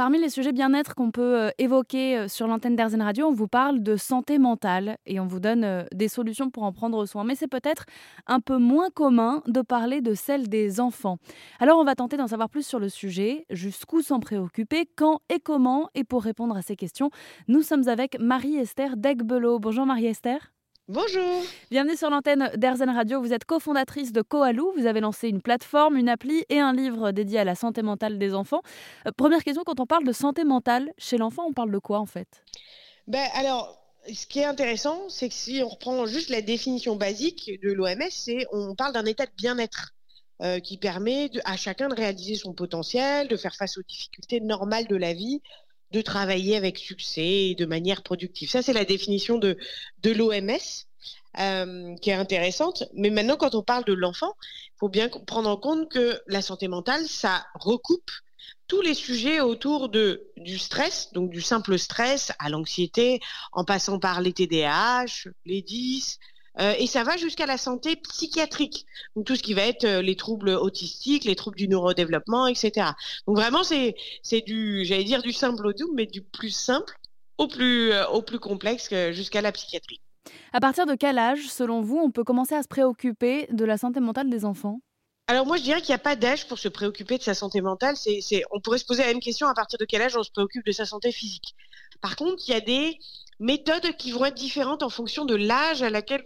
parmi les sujets bien-être qu'on peut euh, évoquer euh, sur l'antenne d'Airzen Radio, on vous parle de santé mentale et on vous donne euh, des solutions pour en prendre soin. Mais c'est peut-être un peu moins commun de parler de celle des enfants. Alors on va tenter d'en savoir plus sur le sujet, jusqu'où s'en préoccuper, quand et comment? Et pour répondre à ces questions, nous sommes avec Marie-Esther Degbelot. Bonjour Marie-Esther. Bonjour. Bienvenue sur l'antenne d'Airzen Radio. Vous êtes cofondatrice de Koalou. Vous avez lancé une plateforme, une appli et un livre dédié à la santé mentale des enfants. Euh, première question, quand on parle de santé mentale chez l'enfant, on parle de quoi en fait? Ben, Alors, ce qui est intéressant, c'est que si on reprend juste la définition basique de l'OMS, c'est on parle d'un état de bien-être. Euh, qui permet à chacun de réaliser son potentiel, de faire face aux difficultés normales de la vie, de travailler avec succès et de manière productive. Ça, c'est la définition de, l'OMS. Euh, qui est intéressante. Mais maintenant, quand on parle de l'enfant, il faut bien prendre en compte que la santé mentale, ça recoupe tous les sujets autour du stress, donc du simple stress à l'anxiété, en passant par les TDAH, les 10, euh, et ça va jusqu'à la santé psychiatrique, donc tout ce qui va être euh, les troubles autistiques, les troubles du neurodéveloppement, etc. Donc vraiment, c'est c'est du, j'allais dire du simple au double, mais du plus simple au plus euh, au plus complexe jusqu'à la psychiatrie. À partir de quel âge, selon vous, on peut commencer à se préoccuper de la santé mentale des enfants? Alors moi, je dirais qu'il n'y a pas d'âge pour se préoccuper de sa santé mentale. C'est, on pourrait se poser la même question à partir de quel âge on se préoccupe de sa santé physique? Par contre, il y a des méthodes qui vont être différentes en fonction de l'âge à laquelle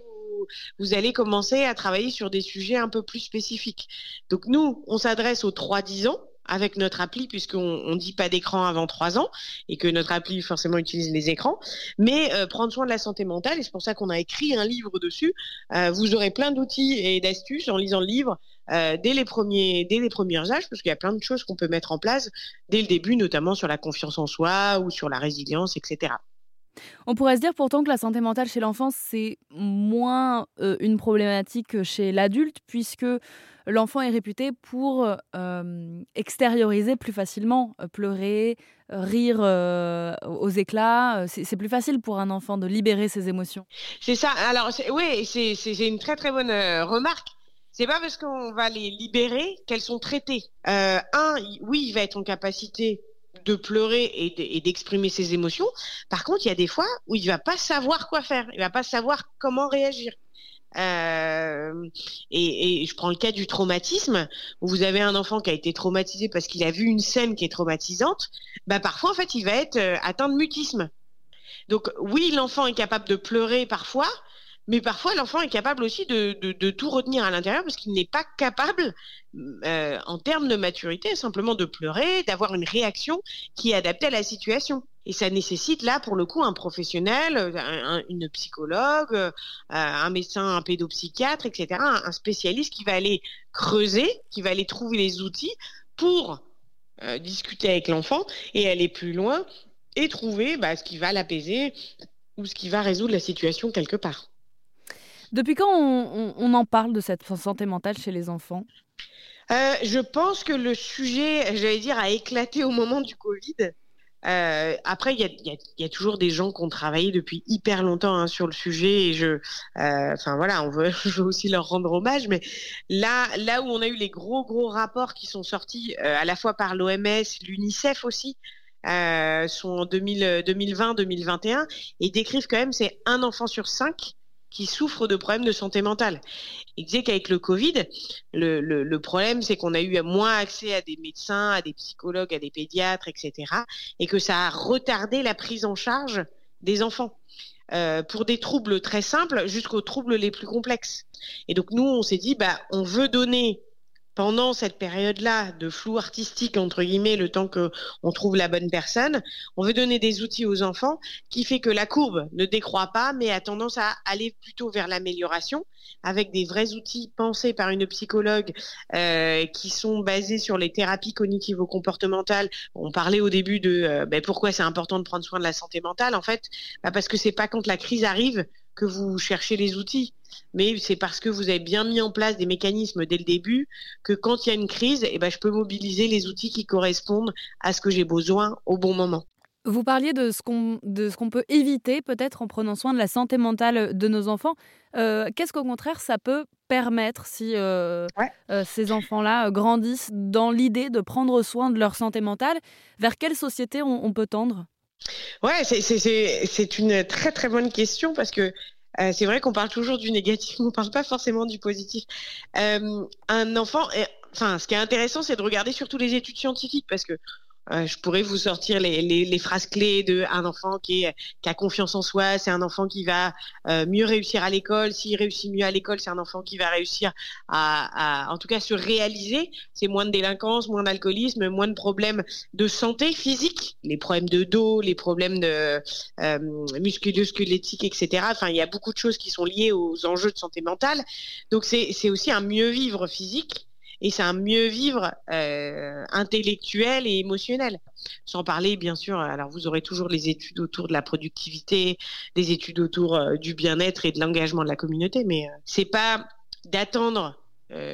vous allez commencer à travailler sur des sujets un peu plus spécifiques. Donc nous, on s'adresse aux 3-10 ans avec notre appli puisqu'on on dit pas d'écran avant 3 ans et que notre appli forcément utilise les écrans. Mais euh, prendre soin de la santé mentale et c'est pour ça qu'on a écrit un livre dessus. Euh, vous aurez plein d'outils et d'astuces en lisant le livre euh, dès les premiers dès les premiers âges parce qu'il y a plein de choses qu'on peut mettre en place dès le début notamment sur la confiance en soi ou sur la résilience etc on pourrait se dire pourtant que la santé mentale chez l'enfant, c'est moins euh, une problématique que chez l'adulte, puisque l'enfant est réputé pour euh, extérioriser plus facilement, euh, pleurer, rire aux éclats. C'est plus facile pour un enfant de libérer ses émotions. C'est ça. Alors, oui, c'est une très très bonne remarque. C'est pas parce qu'on va les libérer qu'elles sont traitées. un, oui, il va être en capacité de pleurer et d'exprimer ses émotions. Par contre, il y a des fois où il va pas savoir quoi faire, il va pas savoir comment réagir. Euh, et, je prends le cas du traumatisme, où vous avez un enfant qui a été traumatisé parce qu'il a vu une scène qui est traumatisante. Bah parfois, en fait, il va être euh, atteint de mutisme. Donc oui, l'enfant est capable de pleurer parfois, mais parfois l'enfant est capable aussi de, tout retenir à l'intérieur parce qu'il n'est pas capable, euh, en termes de maturité, simplement de pleurer, d'avoir une réaction qui est adaptée à la situation. Et ça nécessite là, pour le coup, un professionnel, un, une psychologue, euh, un médecin, un pédopsychiatre, etc., un, spécialiste qui va aller creuser, qui va aller trouver les outils pour euh, discuter avec l'enfant et aller plus loin et trouver bah, ce qui va l'apaiser ou ce qui va résoudre la situation quelque part. Depuis quand on, en parle de cette santé mentale chez les enfants? Euh, Je pense que le sujet, j'allais dire, a éclaté au moment du Covid. Euh, après, il y a, toujours des gens qui ont travaillé depuis hyper longtemps hein, sur le sujet et je, euh, enfin voilà, on veut, veux aussi leur rendre hommage. Mais là, là où on a eu les gros gros rapports qui sont sortis à la fois par l'OMS, l'UNICEF aussi, sont en 2020-2021 et décrivent quand même c'est un enfant sur cinq qui souffrent de problèmes de santé mentale. Il disait qu'avec le Covid, le, le, problème, c'est qu'on a eu moins accès à des médecins, à des psychologues, à des pédiatres, etc. Et que ça a retardé la prise en charge des enfants. Euh, pour des troubles très simples jusqu'aux troubles les plus complexes. Et donc nous, on s'est dit, bah, on veut donner pendant cette période-là de flou artistique entre guillemets, le temps que on trouve la bonne personne, on veut donner des outils aux enfants qui fait que la courbe ne décroît pas, mais a tendance à aller plutôt vers l'amélioration avec des vrais outils pensés par une psychologue euh, qui sont basés sur les thérapies cognitivo-comportementales. On parlait au début de euh, ben, pourquoi c'est important de prendre soin de la santé mentale. En fait, bah, parce que c'est pas quand la crise arrive que vous cherchez les outils, mais c'est parce que vous avez bien mis en place des mécanismes dès le début que quand il y a une crise, eh ben, je peux mobiliser les outils qui correspondent à ce que j'ai besoin au bon moment. Vous parliez de ce qu'on peut éviter peut-être en prenant soin de la santé mentale de nos enfants. Euh, qu'est-ce qu'au contraire ça peut permettre si ces enfants-là grandissent dans l'idée de prendre soin de leur santé mentale? Vers quelle société on, peut tendre? Ouais, c'est une très très bonne question parce que c'est vrai qu'on parle toujours du négatif, on ne parle pas forcément du positif. un enfant, enfin, ce qui est intéressant, c'est de regarder surtout les études scientifiques parce que euh, je pourrais vous sortir les, les, les, phrases clés de un enfant qui, est, qui a confiance en soi, c'est un enfant qui va euh, mieux réussir à l'école. S'il réussit mieux à l'école, c'est un enfant qui va réussir à, à, en tout cas, se réaliser. C'est moins de délinquance, moins d'alcoolisme, moins de problèmes de santé physique, les problèmes de dos, les problèmes de euh, musculo-squelettiques, etc. Enfin, il y a beaucoup de choses qui sont liées aux enjeux de santé mentale. Donc, c'est aussi un mieux vivre physique et c'est un mieux vivre euh, intellectuel et émotionnel. Sans parler, bien sûr, alors vous aurez toujours les études autour de la productivité, des études autour euh, du bien-être et de l'engagement de la communauté, mais euh, c'est pas d'attendre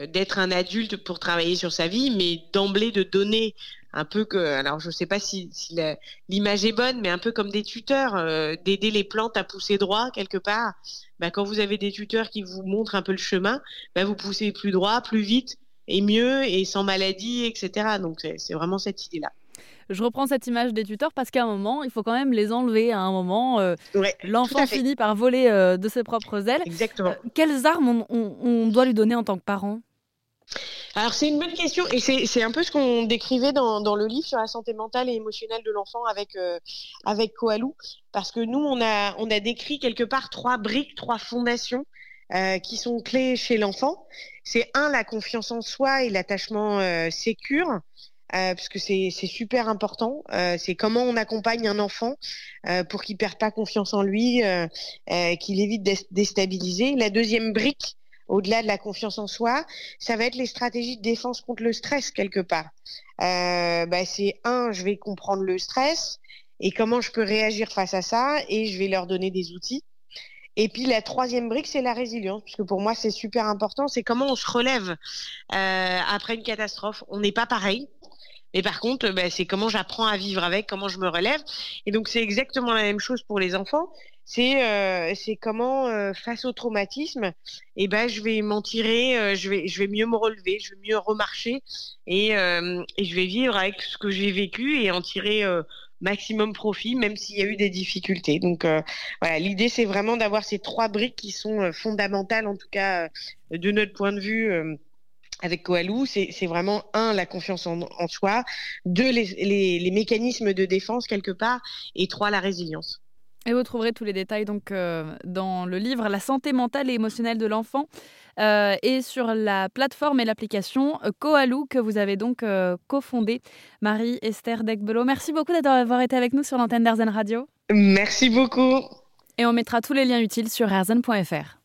d'être un adulte pour travailler sur sa vie, mais d'emblée de donner un peu que, alors je ne sais pas si, l'image est bonne, mais un peu comme des tuteurs, d'aider les plantes à pousser droit quelque part. Bah, quand vous avez des tuteurs qui vous montrent un peu le chemin, bah, vous poussez plus droit, plus vite, et mieux et sans maladie, etc. Donc c'est vraiment cette idée-là. Je reprends cette image des tuteurs parce qu'à un moment, il faut quand même les enlever. À un moment, euh, l'enfant finit par voler euh, de ses propres ailes. Exactement. Euh, quelles armes on, doit lui donner en tant que parent? Alors c'est une bonne question et c'est un peu ce qu'on décrivait dans, dans, le livre sur la santé mentale et émotionnelle de l'enfant avec avec Koalou parce que nous on a on a décrit quelque part trois briques, trois fondations euh, qui sont clés chez l'enfant. C'est un, la confiance en soi et l'attachement euh, sécure. Euh, parce que c'est super important. Euh, c'est comment on accompagne un enfant euh, pour qu'il perde pas confiance en lui, euh, qu'il évite d'être déstabilisé. La deuxième brique, au-delà de la confiance en soi, ça va être les stratégies de défense contre le stress quelque part. Bah, c'est un, je vais comprendre le stress et comment je peux réagir face à ça, et je vais leur donner des outils. Et puis la troisième brique, c'est la résilience, puisque pour moi c'est super important. C'est comment on se relève euh, après une catastrophe. On n'est pas pareil. Mais par contre, bah, c'est comment j'apprends à vivre avec, comment je me relève. Et donc c'est exactement la même chose pour les enfants. C'est euh, comment euh, face au traumatisme, eh ben je vais m'en tirer, euh, je vais je vais mieux me relever, je vais mieux remarcher et, et je vais vivre avec ce que j'ai vécu et en tirer maximum profit, même s'il y a eu des difficultés. Donc euh, voilà, l'idée c'est vraiment d'avoir ces trois briques qui sont euh, fondamentales, en tout cas euh, de notre point de vue. avec Koalou, c'est vraiment un la confiance en, soi, deux les, les, les mécanismes de défense quelque part, et trois la résilience. Et vous trouverez tous les détails donc dans le livre La santé mentale et émotionnelle de l'enfant euh, et sur la plateforme et l'application Koalou que vous avez donc euh, cofondé, Marie-Esther Degbelot. Merci beaucoup d'avoir été avec nous sur l'antenne d'Arzen Radio. Merci beaucoup. Et on mettra tous les liens utiles sur arzen.fr.